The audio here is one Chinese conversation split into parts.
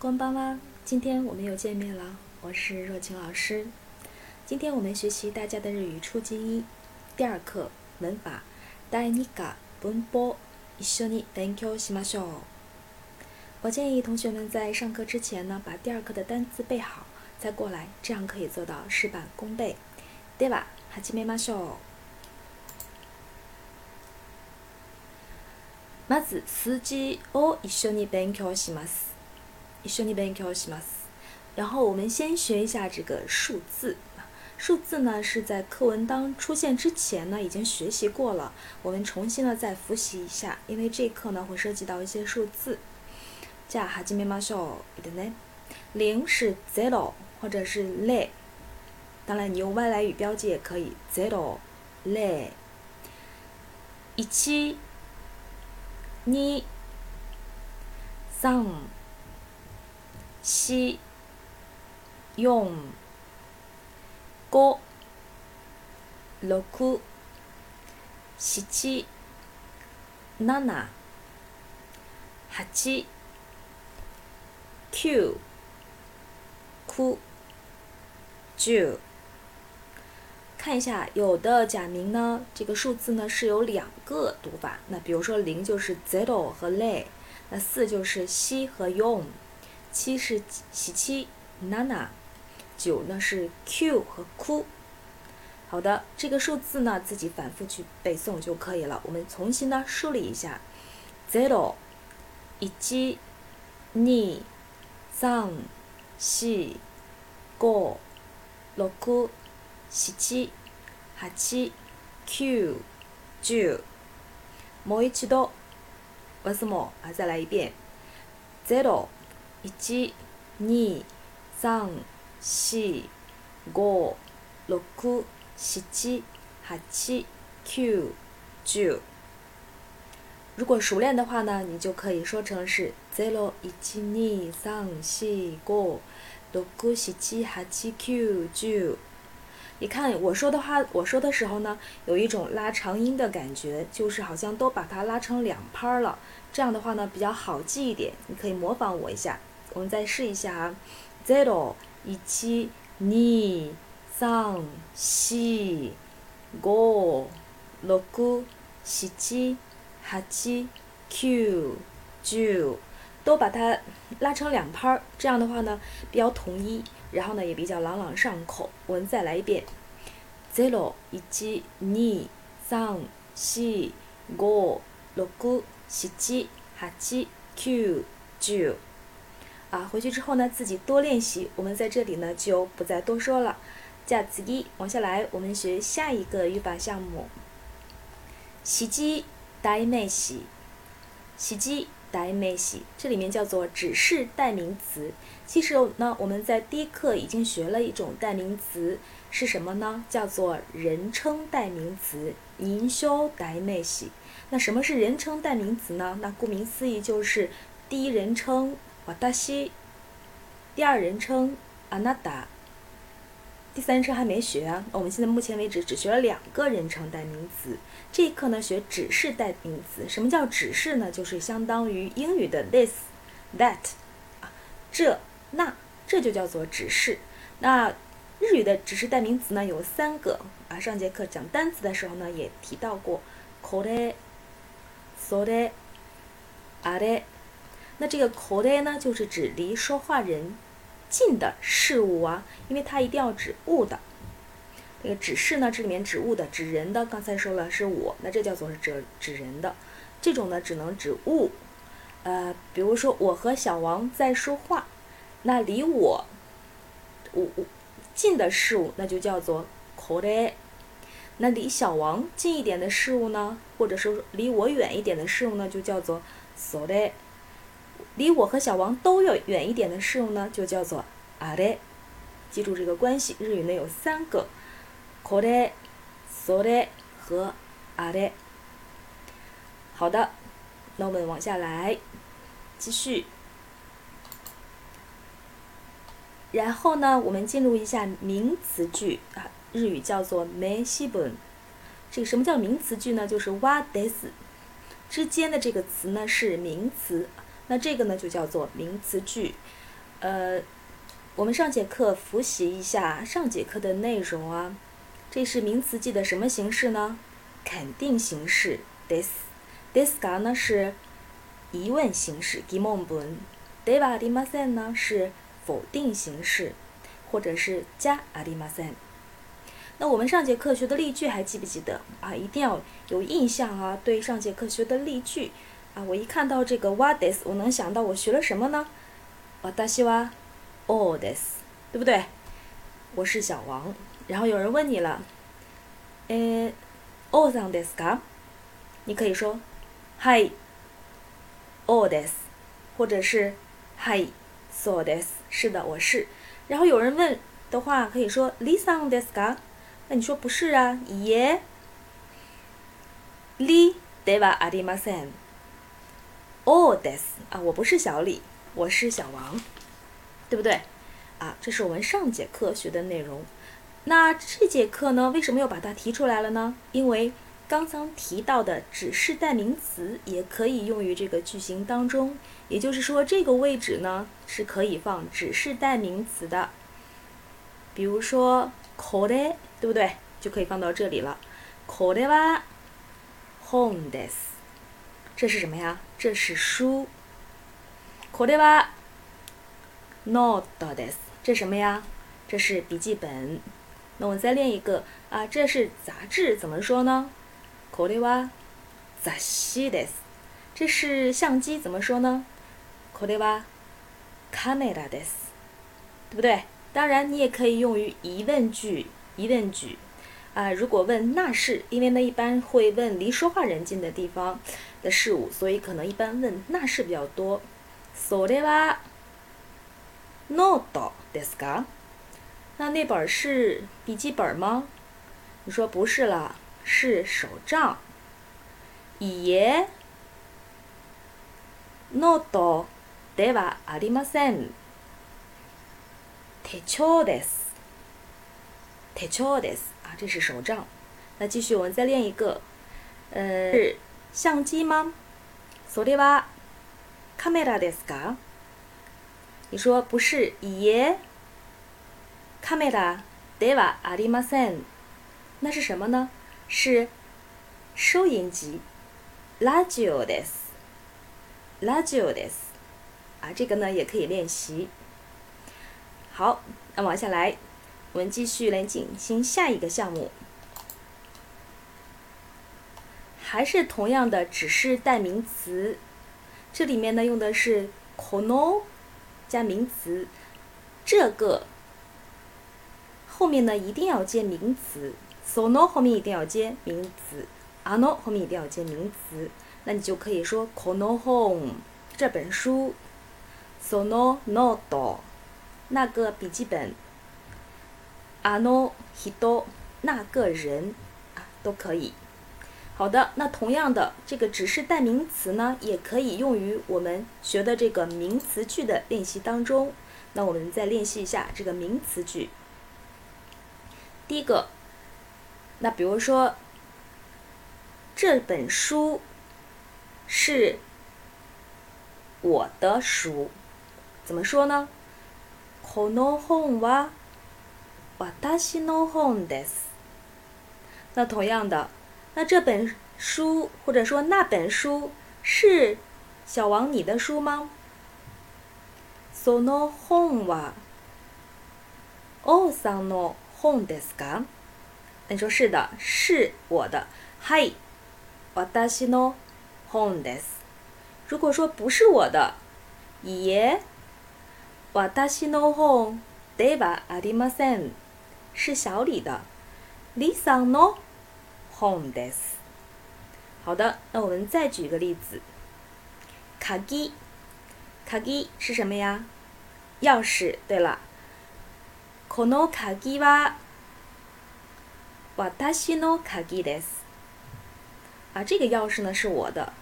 こんばんは。今天我们又见面了，我是若晴老师。今天我们学习大家的日语初级一第二课文法。第二課文法一緒に勉強しましょう。我建议同学们在上课之前呢，把第二课的单词背好，再过来，这样可以做到事半功倍。では始めましょう。まず数字を一緒に勉強します。 一緒に勉強します。然后我们先学一下这个数字。数字呢是在课文当出现之前呢已经学习过了，我们重新的再复习一下，因为这一课呢会涉及到一些数字。じゃあ始めましょう。でね，零是 zero 或者是 le，当然你用外来语标记也可以 zero le。一、二、三、 四、四、五、六、七、七、八、九、九、十。看一下，有的假名呢，这个数字呢是有两个读法。那比如说零就是 zero 和 le，那四就是西和 yon，七是喜七 nana，九呢是 q 和 ku。好的，这个数字呢自己反复去背诵就可以了。我们重新的梳理一下：zero、一、二、三、四、五、六、七、八、九、十。もう一度。わすも啊，再来一遍。zero、 一、二、三、四、五、六、七、八、九、十。如果熟练的话呢，你就可以说成是 zero、一、二、三、四、五、六、七、八、九、你看我说的话，我说的时候呢，有一种拉长音的感觉，就是好像都把它拉成两拍了。这样的话呢，比较好记一点。你可以模仿我一下，我们再试一下啊：zero、一、二、三、四、五、六、七、八、九、都把它拉成两拍儿。这样的话呢，比较统一。然后呢，也比较朗朗上口。我们再来一遍：zero、一、二、三、四、五、六、七、八、九、十。啊，回去之后呢，自己多练习。我们在这里呢，就不再多说了。じゃあ次、往下来，我们学下一个语法项目。洗机代名詞。洗机代名詞，这里面叫做指示代名词。其实呢，我们在第一课已经学了一种代名词，是什么呢？叫做人称代名词。人称代名詞。那什么是人称代名词呢？那顾名思义就是第一人称 私，第二人称あなた，第三人称还没学啊。我们现在目前为止只学了两个人称代名词。这一课呢，学指示代名词。什么叫指示呢？就是相当于英语的 this、that，啊，这。那这就叫做指示。那日语的指示代名词呢有三个啊。上节课讲单词的时候呢也提到过，これ、それ、あれ。 那这个これ呢就是指离说话人近的事物啊，因为它一定要指物的。这个指示呢，这里面指物的、指人的，刚才说了是我，那这叫做是指指人的。这种呢只能指物。呃，比如说我和小王在说话。那离我，我我近的事物，那就叫做これ。那离小王近一点的事物呢，或者说离我远一点的事物呢，就叫做それ。 离我和小王都要远一点的事物呢，就叫做あれ。记住这个关系，日语呢有三个，これ、それ和あれ。好的，那我们往下来，继续。然后呢，我们进入一下名词句啊，日语叫做名詞文。这个什么叫名词句呢？就是哇 des 之间的这个词呢是名词， 那这个呢就叫做名词句。呃，我们上节课复习一下上节课的内容啊。这是名词记的什么形式呢？肯定形式。this this 嘎呢是疑问形式。疑问文。对吧？阿里马森呢是否定形式，或者是加阿里马森。那我们上节课学的例句还记不记得啊？一定要有印象啊！对上节课学的例句啊，我一看到这个 what this，我能想到我学了什么呢？我大西哇，all this，对不对？我是小王。然后有人问你了，呃，all on this か？你可以说，Hi，all this，或者是 Hi，so this。是的，我是。然后有人问的话，可以说 this on this か？那你说不是啊？耶，li 对吧？ありません。 all this 啊，我不是小李，我是小王，对不对？啊，这是我们上节课学的内容。那这节课呢，为什么又把它提出来了呢？因为刚刚提到的指示代名词也可以用于这个句型当中，也就是说，这个位置呢是可以放指示代名词的。比如说これ，对不对？就可以放到这里了。これは本です。这是什么呀？ 这是书。これはノートです。这什么呀？这是笔记本。那我再练一个啊，这是杂志，怎么说呢？これは雑誌です。这是相机，怎么说呢？これはカメラです，对不对？当然，你也可以用于疑问句，疑问句啊。如果问那是，因为呢一般会问离说话人近的地方 的事物，所以可能一般问那是比较多。それはノートですか？那那本是笔记本吗？你说不是了，是手账。いえ、ノートではありません。手帳です。手帳です。啊，这是手账。那继续，我们再练一个。呃，是 相机吗？それはカメラですか？你说不是，いえ。カメラではありません。那是什么呢？是收音机。ラジオです。ラジオです。啊，这个呢也可以练习。好，那往下来，我们继续来进行下一个项目。 还是同样的，只是代名词。这里面呢用的是 kono 加名词，这个。后面呢一定要接名词，sono 后面一定要接名词，ano 后面一定要接名词，那你就可以说 kono home 这本书，sono noto 那个笔记本，ano hito 那个人啊都可以。好的，那同样的这个指示代名词呢，也可以用于我们学的这个名词句的练习当中。那我们再练习一下这个名词句。第一个，那比如说，这本书是我的书，怎么说呢？この本は私の本です。那同样的， 那这本书或者说那本书是小王你的书吗？その本は王さんの。本ですか？你说是的，是我的。はい、私の本です。如果说不是我的，いえ、私の本ではありません。是小李的。李さんの 本です。好的，那我们再举一个例子。鍵、鍵是什么呀？钥匙。对了。この鍵は私の鍵です。啊，这个钥匙呢是我的。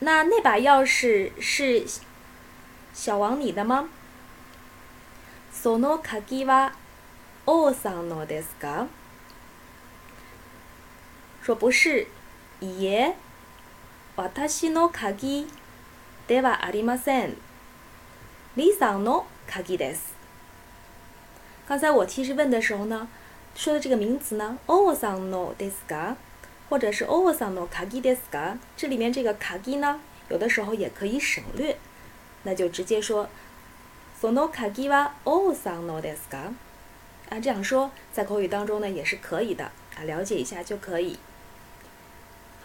那那把钥匙是小王你的吗？その鍵は王さんのですか？ 说不是。いえ、私の鍵ではありません。 さんの鍵です。刚才我提示问的时候呢，说的这个名词呢，おさんのですか，或者是おさんの鍵ですか，这里面这个鍵呢，有的时候也可以省略，那就直接说その鍵はおさんのですか。啊，这样说在口语当中呢也是可以的啊，了解一下就可以。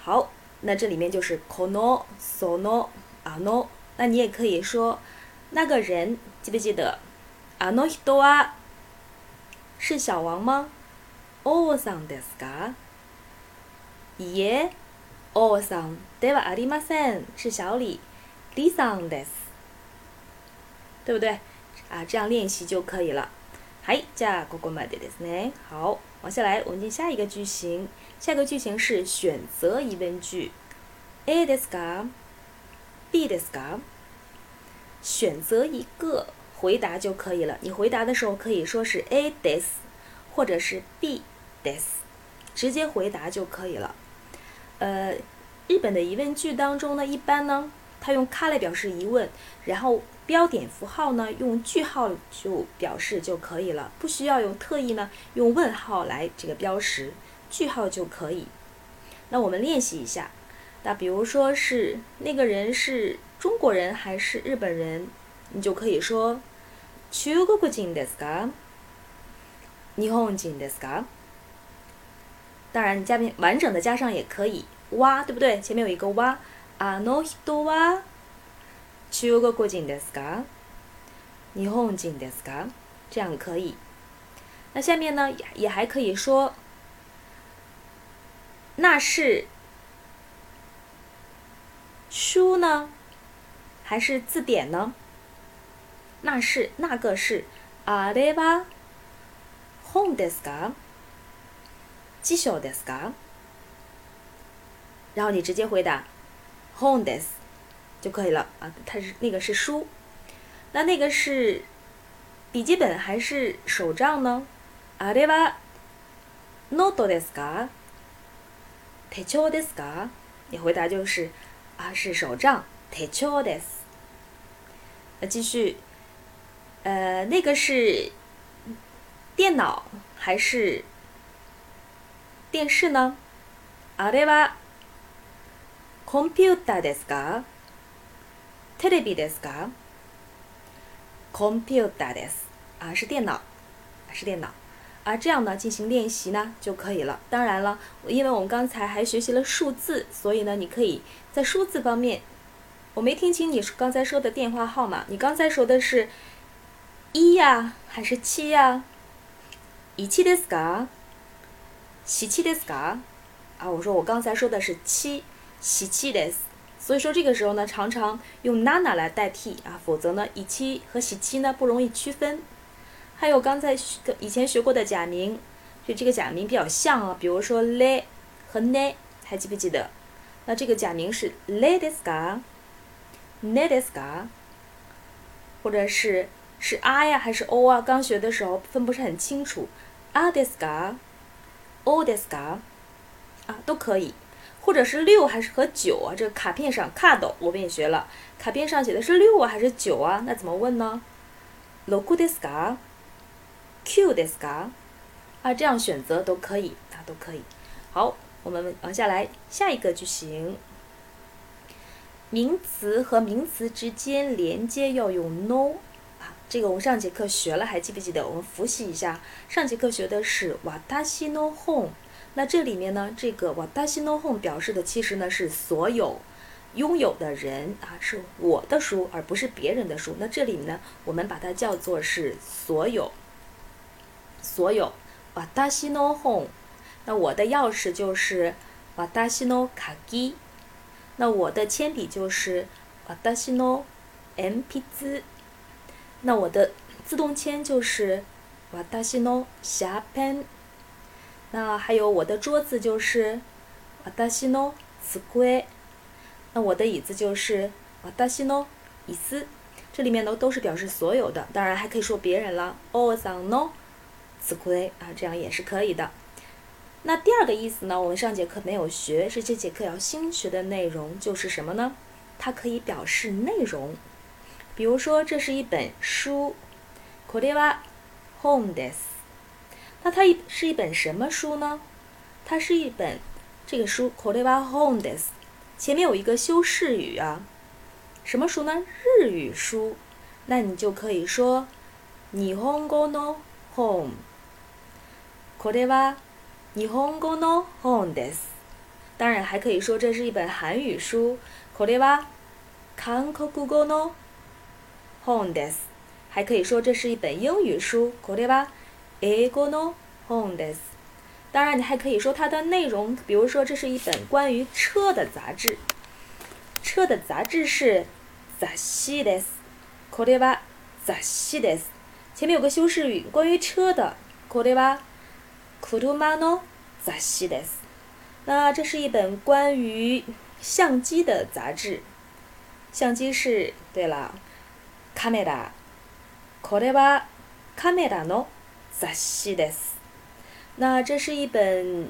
好，那这里面就是この、その、あの，那你也可以说那个人，记不记得？あの人は是小王吗？王さんですか？いえ、王さんではありません，是小李。李さんです，对不对？啊，这样练习就可以了。はい、じゃあここまでですね。好， 往下来，我们进下一个句型。下一个句型是选择疑问句。A ですか？B ですか？选择一个回答就可以了。你回答的时候可以说是 A です，或者是 B です，直接回答就可以了。呃，日本的疑问句当中呢，一般呢，它用卡来表示疑问，然后 标点符号呢用句号就表示就可以了，不需要用特意呢用问号来这个标识，句号就可以。那我们练习一下，那比如说是那个人是中国人还是日本人，你就可以说中国人ですか？日本人ですか？当然，你加边完整的加上也可以，哇，对不对？前面有一个哇，あの人は 中国人ですか？日本人ですか？这样可以。那下面呢，也也还可以说，那是书呢，还是字典呢？那是那个是あれは本ですか？辞書ですか？然后你直接回答本です 就可以了啊。它是那个是书，那那个是笔记本还是手账呢？あれはノートですか？手帳ですか？你回答就是啊，是手账手帳です。那继续，呃，那个是电脑还是电视呢？あれはコンピューターですか？ テレビですか？コンピューターです啊，是电脑，是电脑。啊，这样呢进行练习呢就可以了。当然了，因为我们刚才还学习了数字，所以呢，你可以在数字方面，我没听清你刚才说的电话号码。你刚才说的是一呀，还是七呀？一七ですか？七七ですか？啊，我说我刚才说的是七，七七です。 所以说这个时候呢，常常用 nana 来代替啊，否则呢，以七和喜七呢不容易区分。还有刚才学以前学过的假名，就这个假名比较像啊，比如说 le 和 ne，还记不记得？那这个假名是 le des ka，ne des ka，或者是是 a 呀还是 o 啊？刚学的时候分不是很清楚，a des ka，o des ka，啊都可以。或者是六还是和九啊？这个卡片上 card 我们也学了，卡片上写的是六啊还是九啊？那怎么问呢？lo des ka。Q ですか？啊，这样选择都可以啊，都可以。好，我们往下来，下一个句型。名词和名词之间连接要用 no 啊，这个我们上节课学了，还记不记得？我们复习一下，上节课学的是わたしの本。 那这里面呢，这个わたしの本表示的其实呢是所有拥有的人啊，是我的书，而不是别人的书。那这里呢，我们把它叫做是所有。所有，わたしの本。那我的钥匙就是わたしの鍵。那我的铅笔就是わたしの鉛筆。那我的自动铅就是わたしのシャーペン。 那还有我的桌子就是わたしの机。那我的椅子就是わたしの椅子。这里面呢都是表示所有的，当然还可以说别人了。おさんの词亏啊，这样也是可以的。那第二个意思呢，我们上节课没有学，是这节课要新学的内容，就是什么呢？它可以表示内容， 比如说，这是一本书，これは本です。 那它一是一本什么书呢？它是一本这个书，これは本です。前面有一个修饰语啊，什么书呢？日语书。那你就可以说日本語の本。これは日本語の本です。当然，还可以说这是一本韩语书。これは韓国語の本です。还可以说这是一本英语书。これは 英語の本です。当然，你还可以说它的内容，比如说这是一本关于车的杂志。车的杂志是雑誌です。これは雑誌です。前面有个修饰语，关于车的。これは車の雑誌です。那这是一本关于相机的杂志，相机是对了，カメラ。これはカメラの 雑誌です。那这是一本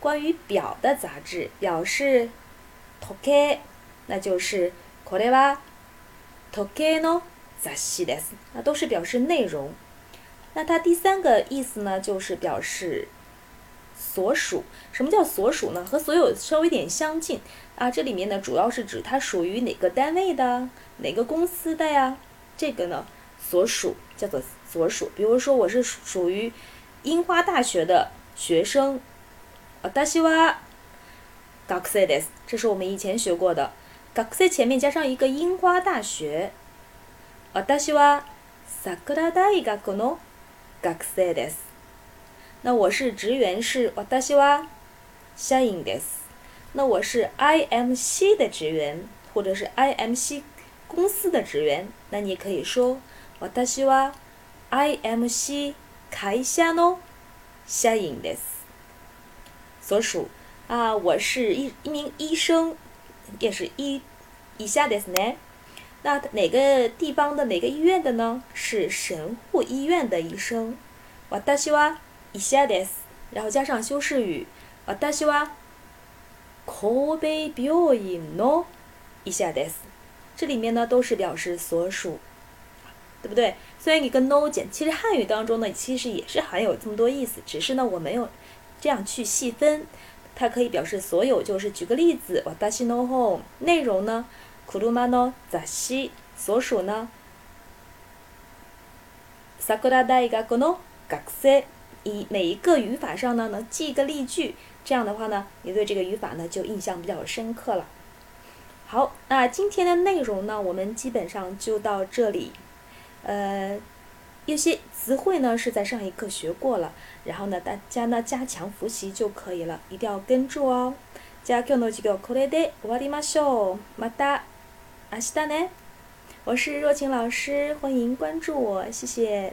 关于表的杂志，表是時計，那就是これは時計の雑誌です。那都是表示内容。那它第三个意思呢，就是表示。所属，什么叫所属呢？和所有稍微点相近啊。这里面呢，主要是指它属于哪个单位的，哪个公司的呀？这个呢，所属叫做 所属。比如说，我是属于樱花大学的学生。私は学生です。这是我们以前学过的。学生前面加上一个樱花大学。私は桜大学の学生です。那我是职员，是私は社員です。那我是 IMC 的职员，或者是 IMC 公司的职员，那你可以说私は IMC 会社の社員です。所属啊，我是一一名医生，也是医以下ですね。那哪个地方的哪个医院的呢？是神户医院的医生。私は以下です，然后加上修饰语。私は神戸病院の以下です。这里面呢都是表示所属，对不对？ 虽然一个 no 简，其实汉语当中呢其实也是含有这么多意思，只是呢我没有这样去细分。它可以表示所有，就是举个例子，私の本内容呢，車の雑誌所属呢，桜大学の学生。以每一个语法上呢，能记一个例句，这样的话呢，你对这个语法呢就印象比较深刻了。好，那今天的内容呢，我们基本上就到这里。 呃，有些词汇呢是在上一课学过了，然后呢大家呢加强复习就可以了，一定要跟住哦。じゃあ今日の授業これで終わりましょう。また明日ね。我是若晴老师，欢迎关注我，谢谢。